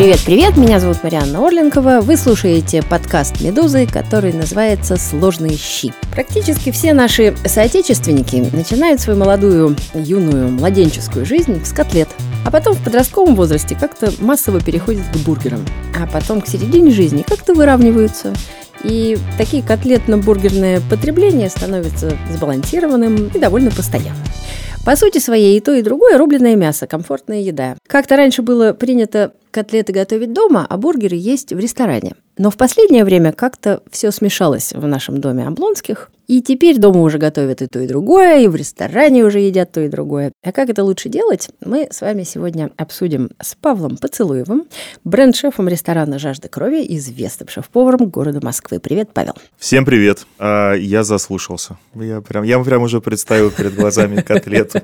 Привет-привет, меня зовут Марианна Орленкова. Вы слушаете подкаст «Медузы», который называется «Сложные щи». Практически все наши соотечественники начинают свою молодую, юную, младенческую жизнь с котлет. А потом в подростковом возрасте как-то массово переходят к бургерам. А потом к середине жизни как-то выравниваются. И такие котлетно-бургерное потребление становится сбалансированным и довольно постоянным. По сути своей и то, и другое рубленое мясо, комфортная еда. Как-то раньше было принято котлеты готовить дома, а бургеры есть в ресторане. Но в последнее время как-то все смешалось в нашем доме Облонских. И теперь дома уже готовят и то, и другое, и в ресторане уже едят то и другое. А как это лучше делать, мы с вами сегодня обсудим с Павлом Поцелуевым, бренд-шефом ресторана «Жажда крови», известным шеф-поваром города Москвы. Привет, Павел. Всем привет. А, я заслушался. Я прям, я прям уже представил перед глазами котлету.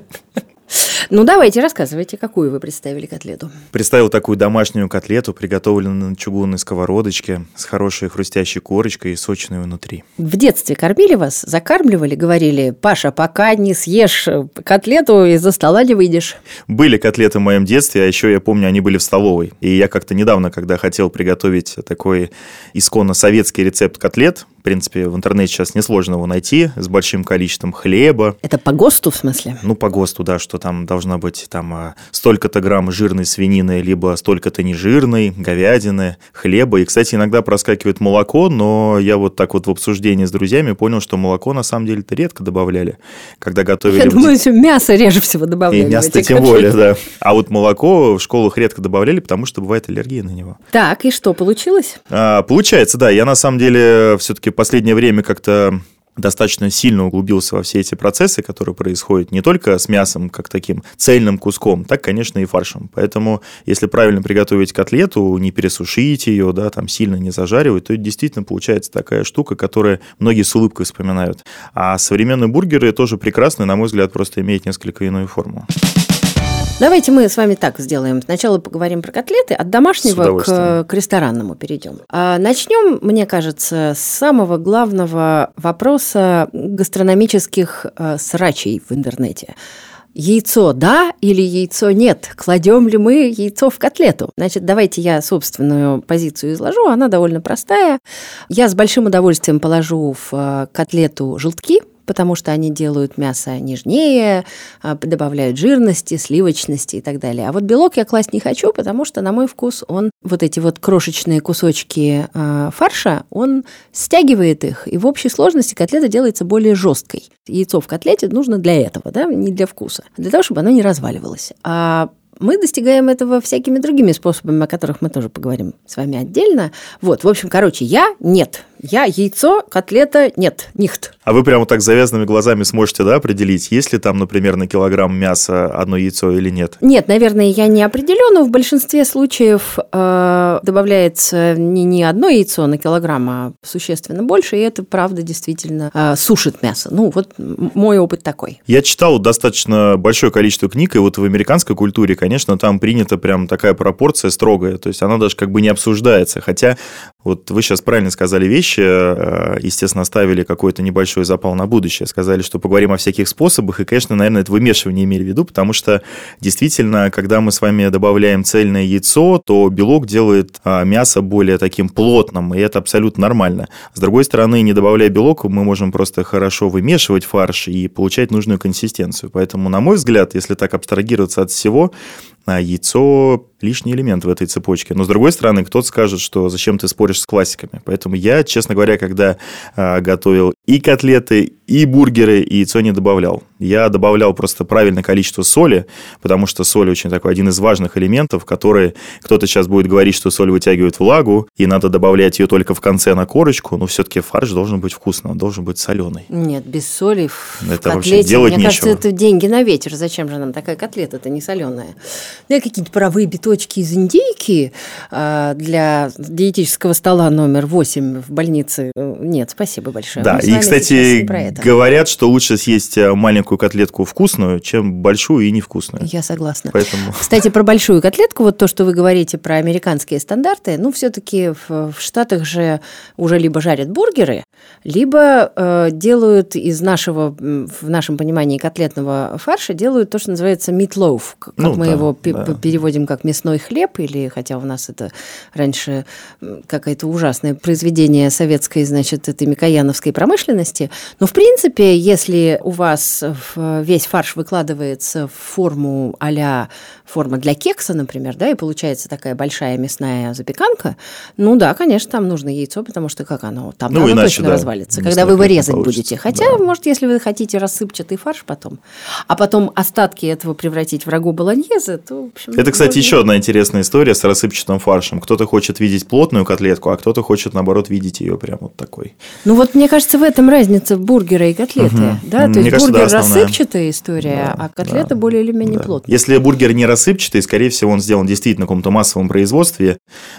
Ну, давайте, рассказывайте, какую вы представили котлету. Представил такую домашнюю котлету, приготовленную на чугунной сковородочке, с хорошей хрустящей корочкой и сочной внутри. В детстве кормили вас, закармливали, говорили, Паша, пока не съешь котлету, из-за стола не выйдешь. Были котлеты в моем детстве, а еще я помню, они были в столовой. И я как-то недавно, когда хотел приготовить такой исконно советский рецепт котлет, принципе, в интернете сейчас несложно его найти, с большим количеством хлеба. Это по ГОСТу, в смысле? Ну, по ГОСТу, да, что там должна быть там а, столько-то грамм жирной свинины, либо столько-то нежирной, говядины, хлеба. И, кстати, иногда проскакивает молоко, но я вот так вот в обсуждении с друзьями понял, что молоко на самом деле-то редко добавляли, когда готовили... Я думаю, что мясо реже всего добавляли. И мясо тем более, да. А вот молоко в школах редко добавляли, потому что бывает аллергия на него. Так, и что, получилось? А, получается, да. Я на самом деле все-таки последнее время как-то достаточно сильно углубился во все эти процессы, которые происходят не только с мясом, как таким цельным куском, так, конечно, и фаршем. Поэтому, если правильно приготовить котлету, не пересушить ее, да, там сильно не зажаривать, то это действительно получается такая штука, которую многие с улыбкой вспоминают. А современные бургеры тоже прекрасны, на мой взгляд, просто имеют несколько иную форму. Давайте мы с вами так сделаем. Сначала поговорим про котлеты, от домашнего к, к ресторанному перейдем. А начнем, мне кажется, с самого главного вопроса гастрономических э, срачей в интернете. Яйцо да или яйцо нет? Кладем ли мы яйцо в котлету? Значит, давайте я собственную позицию изложу. Она довольно простая. Я с большим удовольствием положу в э, котлету желтки, потому что они делают мясо нежнее, а, добавляют жирности, сливочности и так далее. А вот белок я класть не хочу, потому что, на мой вкус, он вот эти вот крошечные кусочки э, фарша, он стягивает их, и в общей сложности котлета делается более жесткой. Яйцо в котлете нужно для этого, да, не для вкуса, для того, чтобы оно не разваливалось. А мы достигаем этого всякими другими способами, о которых мы тоже поговорим с вами отдельно. Вот, в общем, короче, я нет. Я яйцо, котлета нет, нихт. А вы прямо так завязанными глазами сможете, да, определить, есть ли там, например, на килограмм мяса одно яйцо или нет? Нет, наверное, я не определю, но в большинстве случаев э, добавляется не, не одно яйцо на килограмм, а существенно больше, и это, правда, действительно э, сушит мясо. Ну, вот мой опыт такой. Я читал достаточно большое количество книг, и вот в американской культуре, конечно, там принята прям такая пропорция строгая, то есть она даже как бы не обсуждается, хотя вот вы сейчас правильно сказали вещи, э, естественно, оставили какой-то небольшой запал на будущее, сказали, что поговорим о всяких способах, и, конечно, наверное, это вымешивание имели в виду, потому что действительно, когда мы с вами добавляем цельное яйцо, то белок делает а, мясо более таким плотным, и это абсолютно нормально. С другой стороны, не добавляя белок, мы можем просто хорошо вымешивать фарш и получать нужную консистенцию. Поэтому, на мой взгляд, если так абстрагироваться от всего, а, яйцо лишний элемент в этой цепочке. Но, с другой стороны, кто-то скажет, что зачем ты споришь с классиками. Поэтому я, честно говоря, когда э, готовил и котлеты, и бургеры, и яйцо не добавлял. Я добавлял просто правильное количество соли, потому что соль очень такой один из важных элементов, который кто-то сейчас будет говорить, что соль вытягивает влагу, и надо добавлять ее только в конце на корочку, но все-таки фарш должен быть вкусным, он должен быть соленый. Нет, без соли в это котлете, вообще делать мне нечего. кажется, это деньги на ветер. Зачем же нам такая котлета, это не соленая? Ну, какие-нибудь паровые биточки из индейки э, для диетического стола номер 8 в больнице. Нет, спасибо большое. Да, и И, кстати, говорят, что лучше съесть э, маленькую котлетку вкусную, чем большую и невкусную. Я согласна. Поэтому... Кстати, про большую котлетку, вот то, что вы говорите про американские стандарты, ну, все-таки в, в Штатах же уже либо жарят бургеры, либо э, делают из нашего, в нашем понимании, котлетного фарша, делают то, что называется meatloaf, как ну, мы да, его да. переводим как мясной хлеб, или, хотя у нас это раньше какое-то ужасное произведение советской, значит, этой микояновской промышленности. Но, в принципе, если у вас весь фарш выкладывается в форму а форма для кекса, например, да, и получается такая большая мясная запеканка, ну да, конечно, там нужно яйцо, потому что как оно, там ну, оно точно да, развалится, когда вы его резать будете. Хотя, да. может, если вы хотите рассыпчатый фарш потом, а потом остатки этого превратить в рагу болоньезе, то, в общем... Это, кстати, можно... еще одна интересная история с рассыпчатым фаршем. Кто-то хочет видеть плотную котлетку, а кто-то хочет, наоборот, видеть ее прям вот такой. Ну вот, мне кажется, в этом разница бургера и котлеты, угу. да? То есть кажется, бургер да, рассыпчатая история, да, а котлета да, более или менее да. плотная. Если бургер не рассыпчатый, скорее всего, он сделан действительно на каком-то массовом производстве,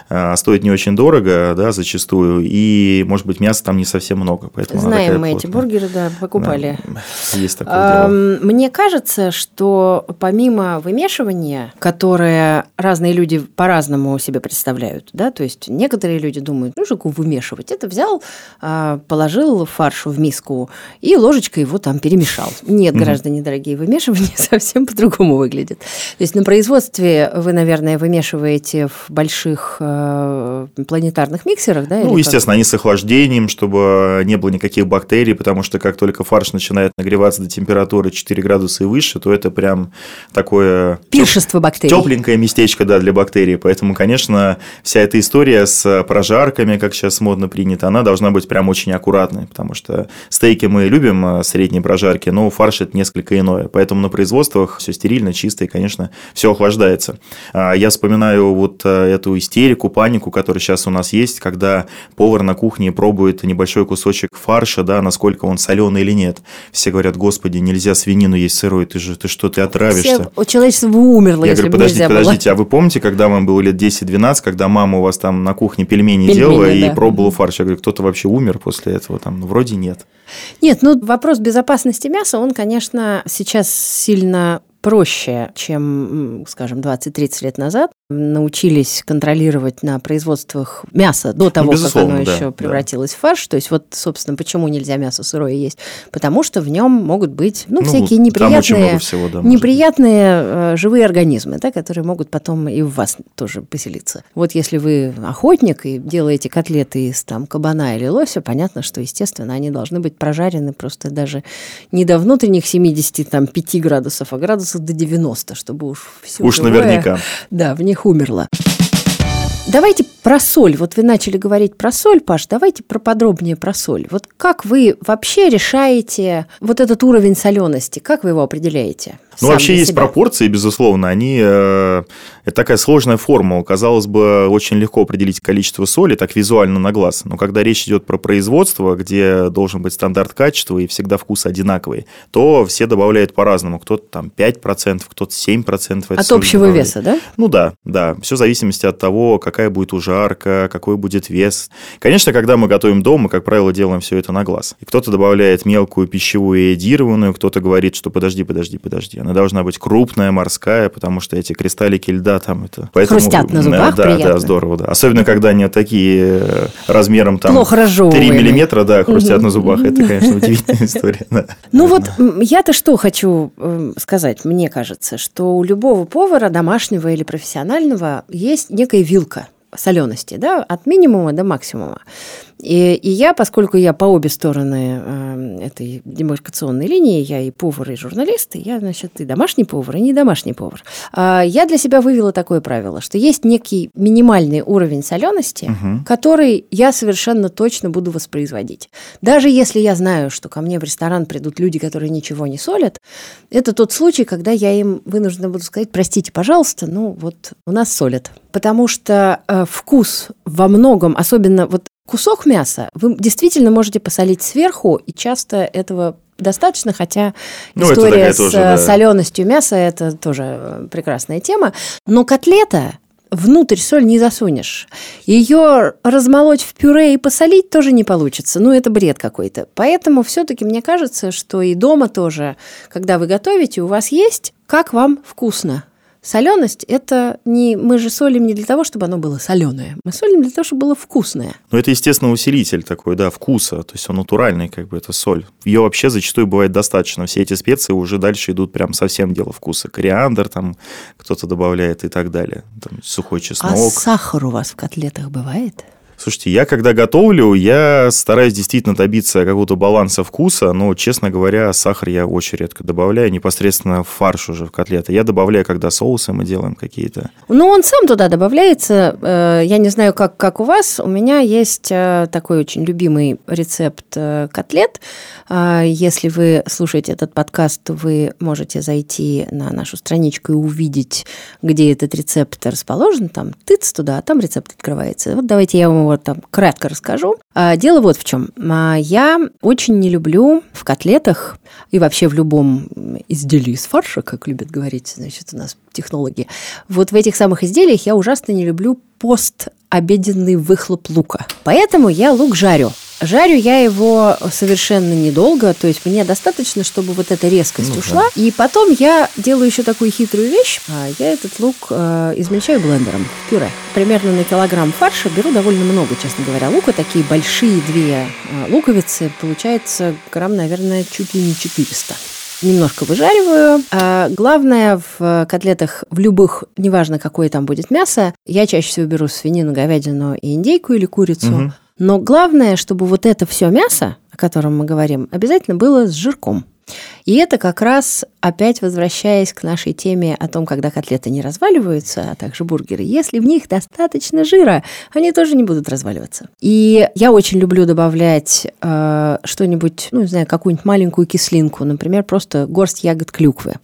а, стоит не очень дорого, да, зачастую, и, может быть, мяса там не совсем много. Поэтому Знаем мы эти бургеры, да, покупали. Да, есть такое а, дело. Мне кажется, что помимо вымешивания, которое разные люди по-разному себе представляют, да, то есть некоторые люди думают, ну, что вымешивать, это взял, а, положил фарш в миску и ложечкой его там перемешал. Нет, граждане дорогие, вымешивание совсем по-другому выглядит. То есть производстве вы, наверное, вымешиваете в больших э, планетарных миксерах, да? Ну, естественно, как? они с охлаждением, чтобы не было никаких бактерий, потому что как только фарш начинает нагреваться до температуры 4 градуса и выше, то это прям такое... Пиршество бактерий. Тепленькое местечко, да, для бактерий. Поэтому, конечно, вся эта история с прожарками, как сейчас модно принято, она должна быть прям очень аккуратной, потому что стейки мы любим э, средней прожарки, но фарш это несколько иное. Поэтому на производствах все стерильно, чисто и, конечно, все охлаждается. А, я вспоминаю вот э, эту истерику, панику, которая сейчас у нас есть, когда повар на кухне пробует небольшой кусочек фарша, да, насколько он соленый или нет. Все говорят, господи, нельзя свинину есть сырой, ты же, ты что, ты отравишься. Все, человечество бы умерло, Я говорю, подождите, подождите, было. а вы помните, когда вам было лет 10-12, когда мама у вас там на кухне пельмени, пельмени делала да. и пробовала фарш? Я говорю, кто-то вообще умер после этого? Там, ну, вроде нет. Нет, ну вопрос безопасности мяса, он, конечно, сейчас сильно проще, чем, скажем, 20-30 лет назад научились контролировать на производствах мяса до того, ну, как оно да, еще превратилось да. в фарш. То есть вот, собственно, почему нельзя мясо сырое есть? Потому что в нем могут быть ну, ну всякие неприятные, всего, да, неприятные э, живые организмы, да, которые могут потом и в вас тоже поселиться. Вот если вы охотник и делаете котлеты из там кабана или лося, понятно, что, естественно, они должны быть прожарены просто даже не до внутренних 75 градусов, а градусов до 90, чтобы уж все Уж живое, наверняка. Да, в них умерла. Давайте про соль. Вот вы начали говорить про соль, Паш, давайте про подробнее про соль. Вот как вы вообще решаете вот этот уровень солености? Как вы его определяете? Ну, вообще есть себя. пропорции, безусловно. Они э, это такая сложная формула. Казалось бы, очень легко определить количество соли так визуально на глаз. Но когда речь идет про производство, где должен быть стандарт качества и всегда вкус одинаковый, то все добавляют по-разному. Кто-то там 5%, кто-то 7%. От общего добавляет. веса, да? Ну да, да. Все в зависимости от того, какая будет ужарка, какой будет вес. Конечно, когда мы готовим дома, мы, как правило, делаем все это на глаз. И кто-то добавляет мелкую пищевую иодированную, кто-то говорит, что подожди, подожди, подожди она должна быть крупная, морская, потому что эти кристаллики льда там это... Поэтому, Хрустят на зубах, Да, приятно. да, здорово, да. Особенно, когда они такие э, размером там... Плохо 3 миллиметра, да, хрустят угу. на зубах. Это, конечно, удивительная история. Ну вот я-то что хочу эм, сказать, мне кажется, что у любого повара, домашнего или профессионального, есть некая вилка солености, да, от минимума до максимума. И, и я, поскольку я по обе стороны э, этой демаркационной линии, я и повар, и журналист, и я, значит, и домашний повар, и не домашний повар, э, я для себя вывела такое правило, что есть некий минимальный уровень солености, угу. который я совершенно точно буду воспроизводить. Даже если я знаю, что ко мне в ресторан придут люди, которые ничего не солят, это тот случай, когда я им вынуждена буду сказать, простите, пожалуйста, ну вот у нас солят. Потому что э, вкус во многом, особенно вот кусок мяса вы действительно можете посолить сверху, и часто этого достаточно, хотя ну, история с тоже, да. соленостью мяса это тоже прекрасная тема. Но котлета внутрь соль не засунешь. Ее размолоть в пюре и посолить тоже не получится. Ну, это бред какой-то. Поэтому все-таки мне кажется, что и дома тоже, когда вы готовите, у вас есть, как вам вкусно. Соленость – это не... Мы же солим не для того, чтобы оно было соленое. Мы солим для того, чтобы было вкусное. Ну, это, естественно, усилитель такой, да, вкуса. То есть он натуральный, как бы, это соль. Ее вообще зачастую бывает достаточно. Все эти специи уже дальше идут прям совсем дело вкуса. Кориандр там кто-то добавляет и так далее. Там сухой чеснок. А сахар у вас в котлетах бывает? Слушайте, я когда готовлю, я стараюсь действительно добиться какого-то баланса вкуса, но, честно говоря, сахар я очень редко добавляю, непосредственно в фарш уже в котлеты. Я добавляю, когда соусы мы делаем какие-то. Ну, он сам туда добавляется. Э, я не знаю, как, как у вас. У меня есть э, такой очень любимый рецепт э, котлет. Если вы слушаете этот подкаст, вы можете зайти на нашу страничку и увидеть, где этот рецепт расположен. Там тыц туда, а там рецепт открывается. Вот давайте я вам вот там кратко расскажу. А, дело вот в чем. А, я очень не люблю в котлетах и вообще в любом изделии из фарша, как любят говорить, значит, у нас технологи. Вот в этих самых изделиях я ужасно не люблю постобеденный выхлоп лука. Поэтому я лук жарю. Жарю я его совершенно недолго, то есть мне достаточно, чтобы вот эта резкость ну, ушла. Да. И потом я делаю еще такую хитрую вещь. А я этот лук э, измельчаю блендером в пюре. Примерно на килограмм фарша беру довольно много, честно говоря, лука. Такие большие две э, луковицы. Получается грамм, наверное, чуть ли не 400 немножко выжариваю. А главное в котлетах, в любых, неважно какое там будет мясо, я чаще всего беру свинину, говядину и индейку или курицу. Угу. Но главное, чтобы вот это все мясо, о котором мы говорим, обязательно было с жирком. И это как раз, опять возвращаясь к нашей теме о том, когда котлеты не разваливаются, а также бургеры, если в них достаточно жира, они тоже не будут разваливаться. И я очень люблю добавлять э, что-нибудь, ну, не знаю, какую-нибудь маленькую кислинку, например, просто горсть ягод клюквы.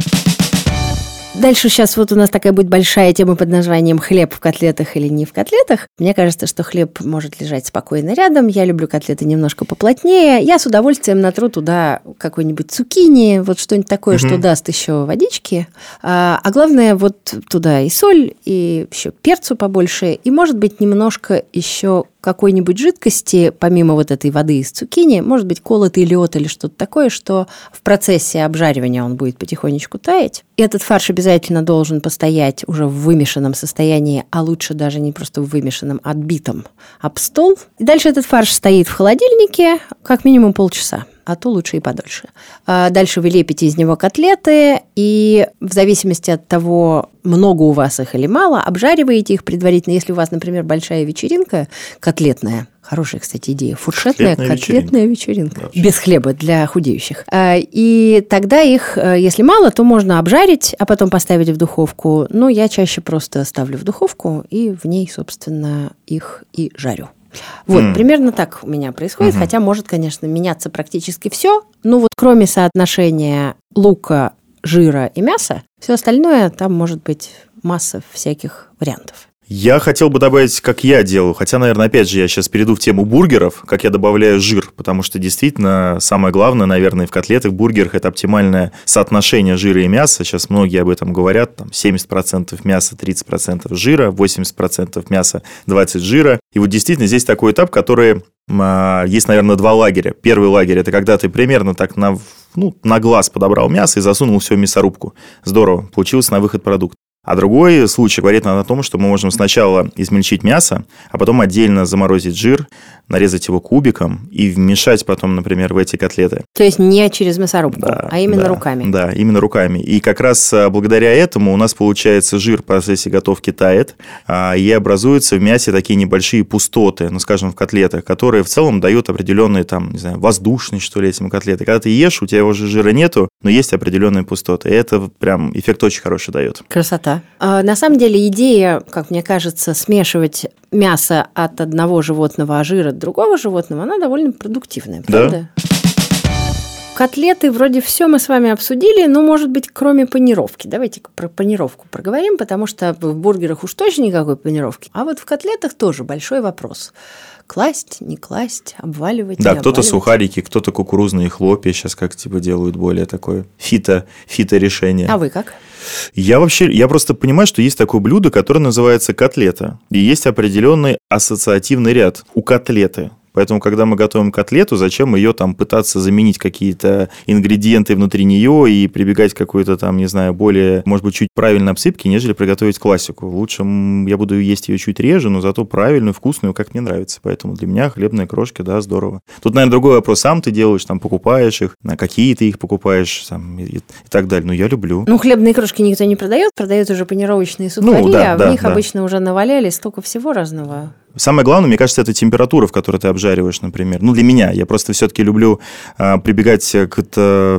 Дальше сейчас вот у нас такая будет большая тема под названием «Хлеб в котлетах или не в котлетах». Мне кажется, что хлеб может лежать спокойно рядом. Я люблю котлеты немножко поплотнее. Я с удовольствием натру туда какой-нибудь цукини, вот что-нибудь такое, угу. что даст еще водички. А, а главное, вот туда и соль, и еще перцу побольше, и, может быть, немножко еще какой-нибудь жидкости, помимо вот этой воды из цукини, может быть, колотый лед или что-то такое, что в процессе обжаривания он будет потихонечку таять. Этот фарш обязательно должен постоять уже в вымешанном состоянии, а лучше даже не просто в вымешанном, а отбитом об стол. И дальше этот фарш стоит в холодильнике как минимум полчаса а то лучше и подольше. А дальше вы лепите из него котлеты, и в зависимости от того, много у вас их или мало, обжариваете их предварительно. Если у вас, например, большая вечеринка котлетная, Хорошая, кстати, идея. Фуршетная котлетная, котлетная вечеринка. вечеринка. Без хлеба для худеющих. А, и тогда их, э, если мало, то можно обжарить, а потом поставить в духовку. Но я чаще просто ставлю в духовку и в ней, собственно, их и жарю. Вот, mm. примерно так у меня происходит, mm-hmm. хотя может, конечно, меняться практически все. Но вот кроме соотношения лука, жира и мяса, все остальное там может быть масса всяких вариантов. Я хотел бы добавить, как я делаю, хотя, наверное, опять же, я сейчас перейду в тему бургеров, как я добавляю жир, потому что действительно самое главное, наверное, в котлетах, в бургерах это оптимальное соотношение жира и мяса. Сейчас многие об этом говорят, там 70% мяса, 30% жира, 80% мяса, 20% жира. И вот действительно здесь такой этап, который а, есть, наверное, два лагеря. Первый лагерь – это когда ты примерно так на, ну, на глаз подобрал мясо и засунул все в мясорубку. Здорово, получился на выход продукт. А другой случай говорит нам о том, что мы можем сначала измельчить мясо, а потом отдельно заморозить жир, нарезать его кубиком и вмешать потом, например, в эти котлеты. То есть не через мясорубку, да, а именно да, руками. Да, именно руками. И как раз а, благодаря этому у нас получается жир в процессе готовки тает, а, и образуются в мясе такие небольшие пустоты, ну, скажем, в котлетах, которые в целом дают определенные там, не знаю, воздушность, что ли, этим котлеты. Когда ты ешь, у тебя уже жира нету, но есть определенные пустоты. И это прям эффект очень хороший дает. Красота. А, на самом деле идея, как мне кажется, смешивать мясо от одного животного, а жир от другого животного, она довольно продуктивная, правда? Да. котлеты вроде все мы с вами обсудили, но, может быть, кроме панировки. Давайте про панировку проговорим, потому что в бургерах уж точно никакой панировки. А вот в котлетах тоже большой вопрос класть, не класть, обваливать. Да, кто-то сухарики, кто-то кукурузные хлопья сейчас как типа делают более такое фито, фито решение. А вы как? Я вообще, я просто понимаю, что есть такое блюдо, которое называется котлета. И есть определенный ассоциативный ряд у котлеты. Поэтому, когда мы готовим котлету, зачем ее там пытаться заменить какие-то ингредиенты внутри нее и прибегать к какой-то там, не знаю, более, может быть, чуть правильной обсыпке, нежели приготовить классику. Лучше я буду есть ее чуть реже, но зато правильную, вкусную, как мне нравится. Поэтому для меня хлебные крошки, да, здорово. Тут, наверное, другой вопрос. Сам ты делаешь, там, покупаешь их, на какие ты их покупаешь, там, и, и так далее. Но я люблю. Ну, хлебные крошки никто не продает, продают уже панировочные сухари, ну, да, а да, в них да. обычно уже наваляли столько всего разного. Самое главное, мне кажется, это температура, в которой ты обжариваешь, например. Ну, для меня. Я просто все-таки люблю а, прибегать к,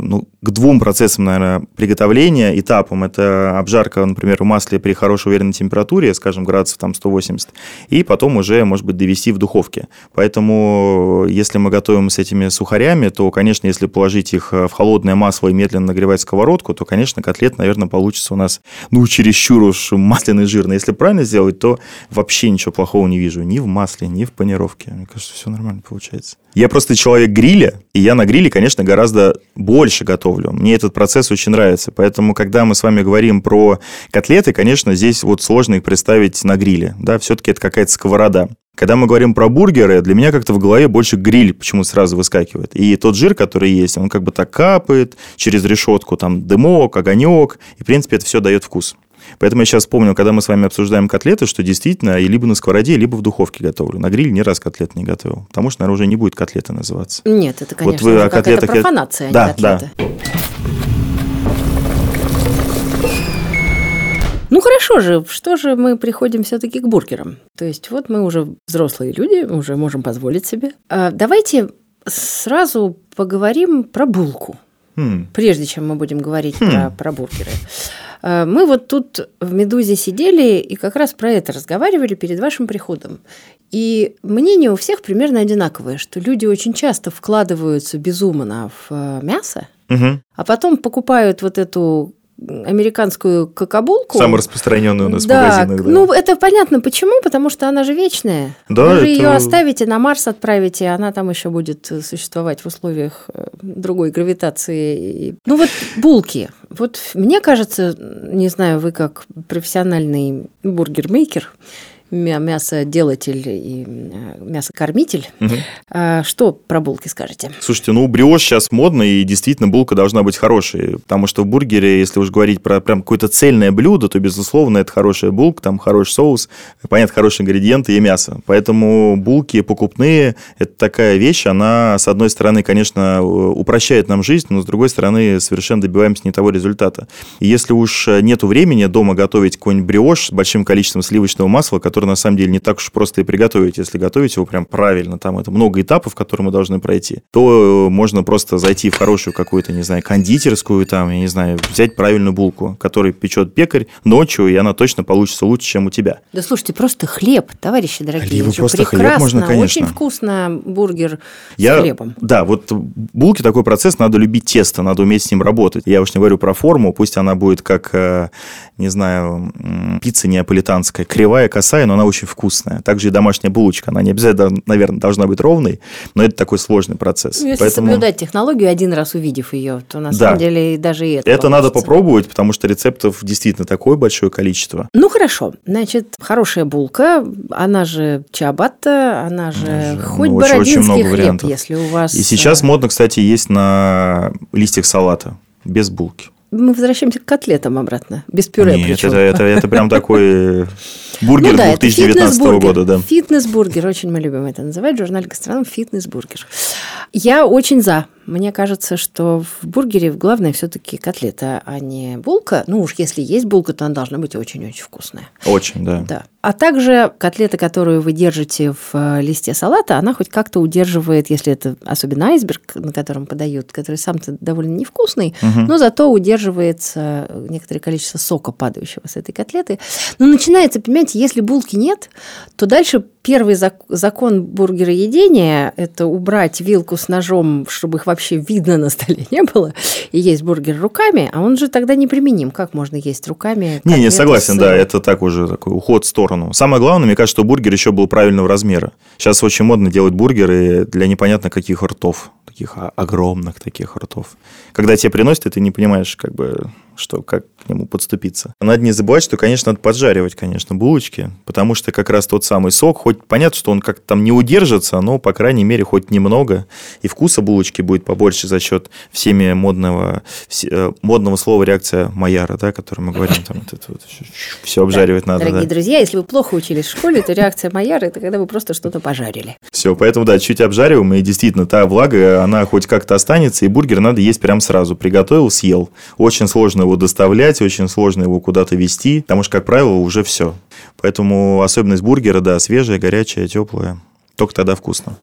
ну, к двум процессам, наверное, приготовления, этапам. Это обжарка, например, в масле при хорошей уверенной температуре, скажем, градусов там 180, и потом уже, может быть, довести в духовке. Поэтому, если мы готовим с этими сухарями, то, конечно, если положить их в холодное масло и медленно нагревать сковородку, то, конечно, котлет, наверное, получится у нас, ну, чересчур уж масляный жирный. Если правильно сделать, то вообще ничего плохого не вижу ни в масле, ни в панировке. Мне кажется, все нормально получается. Я просто человек гриля, и я на гриле, конечно, гораздо больше готовлю. Мне этот процесс очень нравится. Поэтому, когда мы с вами говорим про котлеты, конечно, здесь вот сложно их представить на гриле. Да, все-таки это какая-то сковорода. Когда мы говорим про бургеры, для меня как-то в голове больше гриль почему сразу выскакивает. И тот жир, который есть, он как бы так капает через решетку, там дымок, огонек, и, в принципе, это все дает вкус. Поэтому я сейчас помню, когда мы с вами обсуждаем котлеты, что действительно я либо на сковороде, либо в духовке готовлю. На гриле ни раз котлет не готовил. Потому что, наверное, уже не будет котлеты называться. Нет, это, конечно, вот вы о котлетах... профанация, да, а не котлеты. Да. Ну хорошо же, что же мы приходим все-таки к бургерам? То есть вот мы уже взрослые люди, уже можем позволить себе. А давайте сразу поговорим про булку. Хм. Прежде чем мы будем говорить хм. про, про бургеры. А, мы вот тут в «Медузе» сидели и как раз про это разговаривали перед вашим приходом. И мнение у всех примерно одинаковое, что люди очень часто вкладываются безумно в э, мясо, угу. а потом покупают вот эту американскую кокобулку. Самую распространенную у нас да, в магазинах. Да. Ну, это понятно почему, потому что она же вечная. Да, Вы же это... ее оставите, на Марс отправите, она там еще будет существовать в условиях э, другой гравитации. Ну, вот булки. Вот мне кажется, не знаю, вы как профессиональный бургермейкер, мясоделатель и э, мясокормитель. Угу. Что про булки скажете? Слушайте, ну бриош сейчас модно, и действительно булка должна быть хорошей, потому что в бургере, если уж говорить про прям какое-то цельное блюдо, то, безусловно, это хорошая булка, там хороший соус, понятно, хорошие ингредиенты и мясо. Поэтому булки покупные – это такая вещь, она, с одной стороны, конечно, упрощает нам жизнь, но, с другой стороны, совершенно добиваемся не того результата. И если уж нету времени дома готовить какой-нибудь бриош с большим количеством сливочного масла, который который на самом деле не так уж просто и приготовить, если готовить его прям правильно, там это много этапов, которые мы должны пройти, то можно просто зайти в хорошую какую-то, не знаю, кондитерскую, там, я не знаю, взять правильную булку, которую печет пекарь ночью, и она точно получится лучше, чем у тебя. Да слушайте, просто хлеб, товарищи дорогие. Либо просто прекрасно, хлеб можно, конечно. Очень вкусно бургер я, с хлебом. Да, вот булки такой процесс, надо любить тесто, надо уметь с ним работать. Я уж не говорю про форму, пусть она будет как, э, не знаю, пицца неаполитанская, кривая, косая, но она очень вкусная. Также и домашняя булочка, она не обязательно, наверное, должна быть ровной, но это такой сложный процесс. Ну, если Поэтому... соблюдать технологию, один раз увидев ее, то на да. самом деле даже и это Это надо попробовать, потому что рецептов действительно такое большое количество. Ну, хорошо. Значит, хорошая булка, она же чабатта, она же она хоть ну, бородинский очень много хлеб, вариантов. если у вас... И сейчас э, модно, кстати, есть на листьях салата без булки мы возвращаемся к котлетам обратно, без пюре Нет, это, это, это прям такой бургер ну, да, 2019 года. Да. Фитнес-бургер, очень мы любим это называть, журнал «Гастроном» фитнес-бургер. Я очень за мне кажется, что в бургере главное все-таки котлета, а не булка. Ну уж если есть булка, то она должна быть очень-очень вкусная. Очень, да. Да. А также котлета, которую вы держите в э, листе салата, она хоть как-то удерживает, если это особенно айсберг, на котором подают, который сам-то довольно невкусный, угу. но зато удерживается некоторое количество сока, падающего с этой котлеты. Но начинается, понимаете, если булки нет, то дальше первый закон бургероедения – это убрать вилку с ножом, чтобы их вообще видно на столе не было, и есть бургер руками, а он же тогда неприменим. Как можно есть руками? Не, не, согласен, да, это так уже такой уход в сторону. Самое главное, мне кажется, что бургер еще был правильного размера. Сейчас очень модно делать бургеры для непонятно каких ртов таких огромных таких ртов. Когда тебе приносят, и ты не понимаешь, как бы, что, как к нему подступиться. Надо не забывать, что, конечно, надо поджаривать, конечно, булочки, потому что как раз тот самый сок, хоть понятно, что он как-то там не удержится, но, по крайней мере, хоть немного, и вкуса булочки будет побольше за счет всеми модного, э, модного слова реакция Майяра, да, который мы говорим, там это, вот, все обжаривать да, надо. Дорогие да. друзья, если вы плохо учились в школе, то реакция Майяра – это когда вы просто что-то пожарили. Все, поэтому, да, чуть обжариваем, и действительно, та влага, она хоть как-то останется, и бургер надо есть прям сразу. Приготовил, съел. Очень сложно его доставлять, очень сложно его куда-то везти, потому что, как правило, уже все. Поэтому особенность бургера, да, свежая, горячая, теплая. Только тогда вкусно.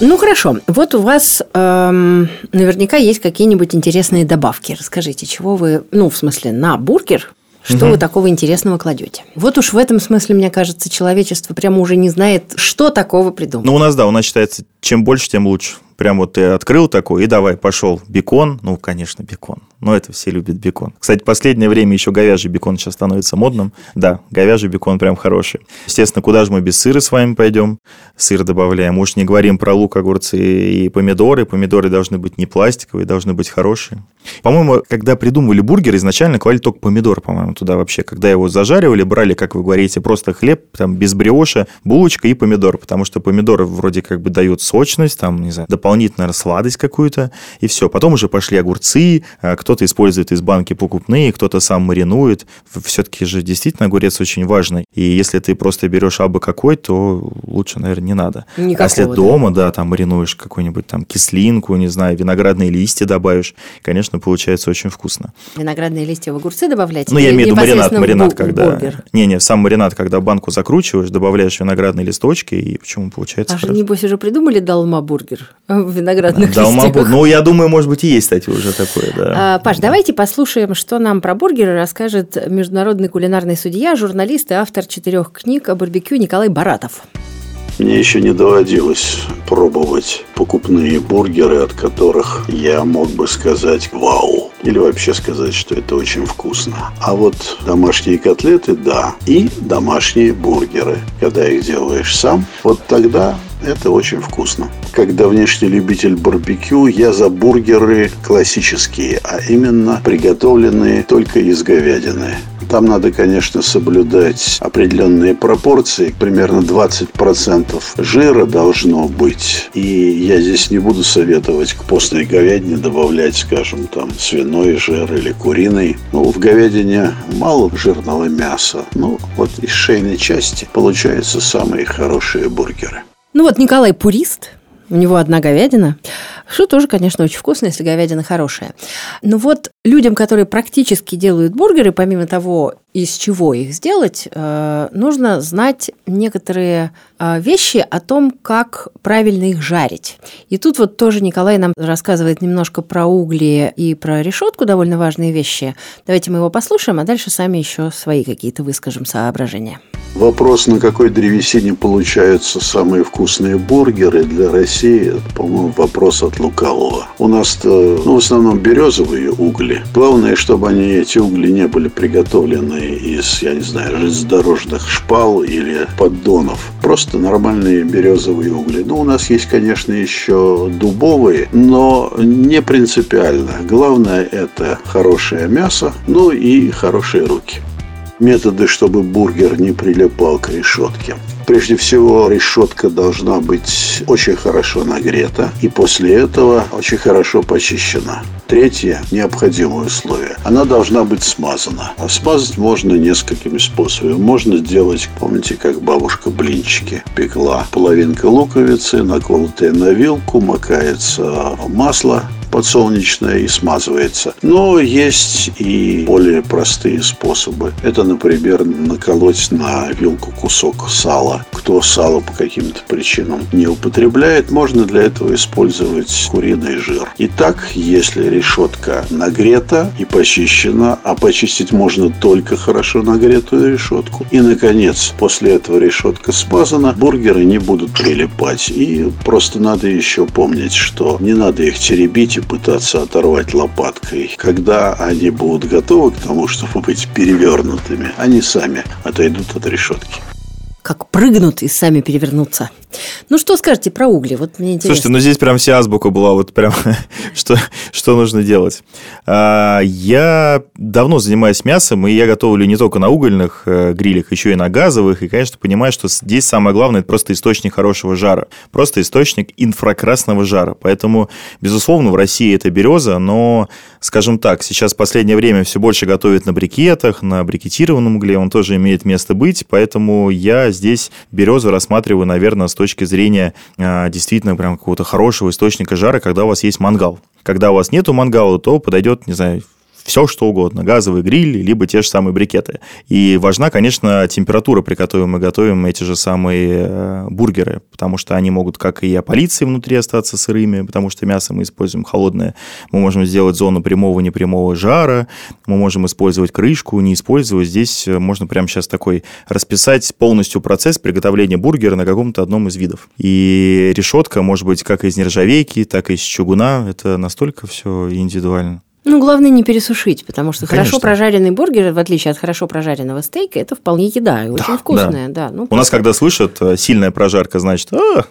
Ну хорошо, вот у вас эм, наверняка есть какие-нибудь интересные добавки. Расскажите, чего вы, ну в смысле на бургер что угу. вы такого интересного кладете? Вот уж в этом смысле, мне кажется, человечество прямо уже не знает, что такого придумать. Ну, у нас, да, у нас считается, чем больше, тем лучше. Прям вот ты открыл такой, и давай, пошел. Бекон, ну, конечно, бекон. Но это все любят бекон. Кстати, последнее время еще говяжий бекон сейчас становится модным. Да, говяжий бекон прям хороший. Естественно, куда же мы без сыра с вами пойдем? Сыр добавляем. Уж не говорим про лук, огурцы и помидоры. Помидоры должны быть не пластиковые, должны быть хорошие. По-моему, когда придумывали бургер, изначально клали только помидор, по-моему, туда вообще. Когда его зажаривали, брали, как вы говорите, просто хлеб, там, без бриоша, булочка и помидор. Потому что помидоры вроде как бы дают сочность, там, не знаю, дополнительную сладость какую-то, и все. Потом уже пошли огурцы, а кто-то использует из банки покупные, кто-то сам маринует. Все-таки же действительно огурец очень важный. И если ты просто берешь абы какой, то лучше, наверное, не надо. Никакого, а если да. дома, да, там маринуешь какую-нибудь там кислинку, не знаю, виноградные листья добавишь, конечно, получается очень вкусно. Виноградные листья в огурцы добавлять? Ну, я имею в виду маринад, маринад, когда... Не-не, сам маринад, когда банку закручиваешь, добавляешь виноградные листочки, и почему получается А же, небось, уже придумали долма-бургер в виноградных долма листьях? Ну, я думаю, может быть, и есть, кстати, уже такое, да. А, Паш, давайте послушаем, что нам про бургеры расскажет международный кулинарный судья, журналист и автор четырех книг о барбекю Николай Баратов. Мне еще не доводилось пробовать покупные бургеры, от которых я мог бы сказать «Вау!» или вообще сказать, что это очень вкусно. А вот домашние котлеты – да, и домашние бургеры. Когда их делаешь сам, вот тогда это очень вкусно. Как давнешний любитель барбекю, я за бургеры классические, а именно приготовленные только из говядины. Там надо, конечно, соблюдать определенные пропорции. Примерно 20% жира должно быть. И я здесь не буду советовать к постной говядине добавлять, скажем, там свиной жир или куриный. Ну, в говядине мало жирного мяса. Ну, вот из шейной части получаются самые хорошие бургеры. Ну вот Николай Пурист, у него одна говядина, что тоже, конечно, очень вкусно, если говядина хорошая. Но вот людям, которые практически делают бургеры, помимо того, из чего их сделать, э, нужно знать некоторые э, вещи о том, как правильно их жарить. И тут вот тоже Николай нам рассказывает немножко про угли и про решетку, довольно важные вещи. Давайте мы его послушаем, а дальше сами еще свои какие-то выскажем соображения. Вопрос, на какой древесине получаются самые вкусные бургеры для России, по-моему, вопрос от лукавого. У нас ну, в основном березовые угли. Главное, чтобы они, эти угли не были приготовлены из, я не знаю, железнодорожных шпал или поддонов. Просто нормальные березовые угли. Ну, у нас есть, конечно, еще дубовые, но не принципиально. Главное – это хорошее мясо, ну и хорошие руки методы, чтобы бургер не прилипал к решетке. Прежде всего, решетка должна быть очень хорошо нагрета и после этого очень хорошо почищена. Третье необходимое условие. Она должна быть смазана. А смазать можно несколькими способами. Можно сделать, помните, как бабушка блинчики пекла. Половинка луковицы, наколотая на вилку, макается масло, подсолнечное и смазывается. Но есть и более простые способы. Это, например, наколоть на вилку кусок сала. кто сало по каким-то причинам не употребляет, можно для этого использовать куриный жир. Итак, если решетка нагрета и почищена, а почистить можно только хорошо нагретую решетку, и, наконец, после этого решетка смазана, бургеры не будут прилипать. И просто надо еще помнить, что не надо их теребить и пытаться оторвать лопаткой. Когда они будут готовы к тому, чтобы быть перевернутыми, они сами отойдут от решетки как прыгнут и сами перевернутся. Ну, что скажете про угли? Вот мне интересно. Слушайте, ну здесь прям вся азбука была, вот прям что, что нужно делать. А, я давно занимаюсь мясом, и я готовлю не только на угольных э, грилях, еще и на газовых, и, конечно, понимаю, что здесь самое главное – это просто источник хорошего жара, просто источник инфракрасного жара. Поэтому, безусловно, в России это береза, но, скажем так, сейчас в последнее время все больше готовят на брикетах, на брикетированном угле, он тоже имеет место быть, поэтому я здесь березу рассматриваю, наверное, с точки зрения а, действительно прям какого-то хорошего источника жара, когда у вас есть мангал. Когда у вас нету мангала, то подойдет, не знаю, все что угодно, газовый гриль, либо те же самые брикеты. И важна, конечно, температура, при которой мы готовим эти же самые э, бургеры, потому что они могут как и опалиться внутри остаться сырыми, потому что мясо мы используем холодное. Мы можем сделать зону прямого, непрямого жара, мы можем использовать крышку, не использовать. Здесь э, можно прямо сейчас такой расписать полностью процесс приготовления бургера на каком-то одном из видов. И решетка может быть как из нержавейки, так и из чугуна. Это настолько все индивидуально. Ну, главное не пересушить, потому что Конечно. хорошо прожаренный бургер, в отличие от хорошо прожаренного стейка, это вполне еда и очень да, вкусная. Да. Да, ну, У просто... нас, когда слышат э, сильная прожарка, значит, а,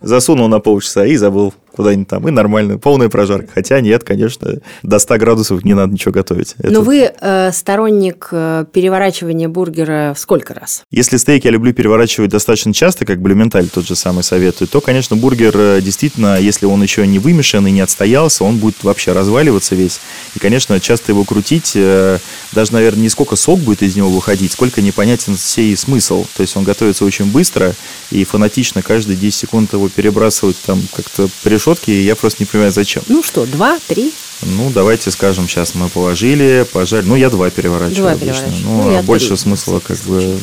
засунул на полчаса и забыл куда-нибудь там, и нормально, полная прожарка. Хотя нет, конечно, до 100 градусов не надо ничего готовить. Это... Но вы э, сторонник э, переворачивания бургера сколько раз? Если стейки я люблю переворачивать достаточно часто, как Блюменталь тот же самый советует, то, конечно, бургер э, действительно, если он еще не вымешан и не отстоялся, он будет вообще разваливаться весь. И, конечно, часто его крутить, э, даже, наверное, не сколько сок будет из него выходить, сколько непонятен сей смысл. То есть он готовится очень быстро и фанатично каждые 10 секунд его перебрасывать там как-то пришел решетки, и я просто не понимаю, зачем. Ну что, два, три? Ну, давайте скажем, сейчас мы положили, пожали. Ну, я два переворачиваю два обычно. Ну, ну а больше три. смысла как бы...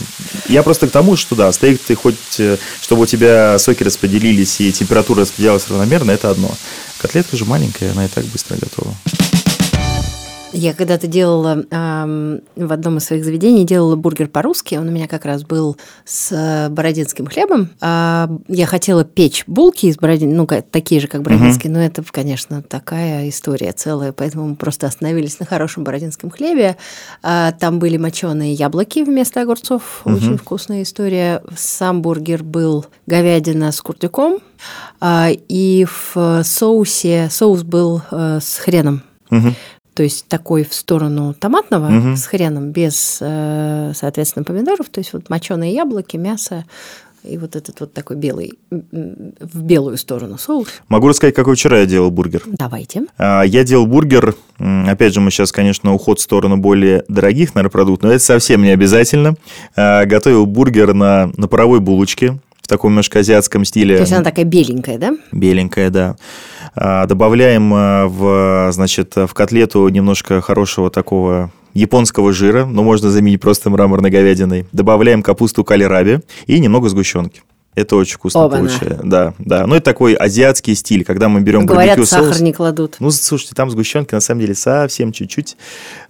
Я просто к тому, что да, стейк ты хоть, э, чтобы у тебя соки распределились и температура распределялась равномерно, это одно. Котлетка же маленькая, она и так быстро готова. Я когда-то делала э, в одном из своих заведений делала бургер по-русски. Он у меня как раз был с э, бородинским хлебом. А я хотела печь булки из бородин, ну такие же, как бородинские, угу. но это, конечно, такая история целая, поэтому мы просто остановились на хорошем бородинском хлебе. А, там были моченые яблоки вместо огурцов, угу. очень вкусная история. Сам бургер был говядина с куртюком, а, и в соусе соус был э, с хреном. Угу то есть такой в сторону томатного угу. с хреном, без, э, соответственно, помидоров, то есть вот моченые яблоки, мясо, и вот этот вот такой белый, в белую сторону соус. Могу рассказать, какой вчера я делал бургер. Давайте. А, я делал бургер, опять же, мы сейчас, конечно, уход в сторону более дорогих, наверное, продуктов, но это совсем не обязательно. А, готовил бургер на, на паровой булочке, в таком немножко азиатском стиле. То есть она такая беленькая, да? Беленькая, да. А, добавляем а, в, значит, в котлету немножко хорошего такого японского жира, но можно заменить просто мраморной говядиной. Добавляем капусту калираби и немного сгущенки. Это очень вкусно получается. Да, да. Ну, это такой азиатский стиль, когда мы берем Говорят, сахар соус. не кладут. Ну, слушайте, там сгущенки на самом деле совсем чуть-чуть.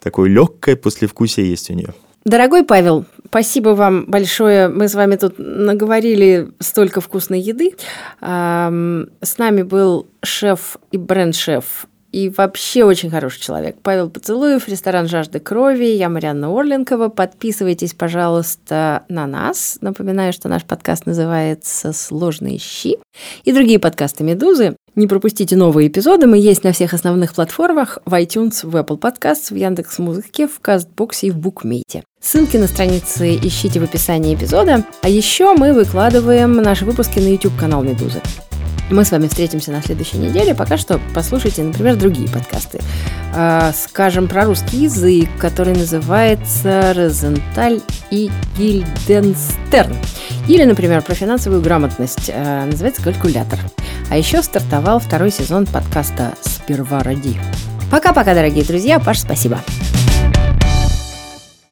Такое легкое послевкусие есть у нее. Дорогой Павел, спасибо вам большое. Мы с вами тут наговорили столько вкусной еды. С нами был шеф и бренд-шеф и вообще очень хороший человек. Павел Поцелуев, ресторан «Жажды крови». Я Марианна Орленкова. Подписывайтесь, пожалуйста, на нас. Напоминаю, что наш подкаст называется «Сложные щи» и другие подкасты «Медузы». Не пропустите новые эпизоды. Мы есть на всех основных платформах в iTunes, в Apple Podcasts, в Яндекс.Музыке, в Кастбоксе и в Букмейте. Ссылки на страницы ищите в описании эпизода. А еще мы выкладываем наши выпуски на YouTube-канал «Медузы». Мы с вами встретимся на следующей неделе. Пока что послушайте, например, другие подкасты. А, скажем про русский язык, который называется «Розенталь и Гильденстерн». Или, например, про финансовую грамотность, а, называется «Калькулятор». А еще стартовал второй сезон подкаста «Сперва ради». Пока-пока, дорогие друзья. Паш, спасибо.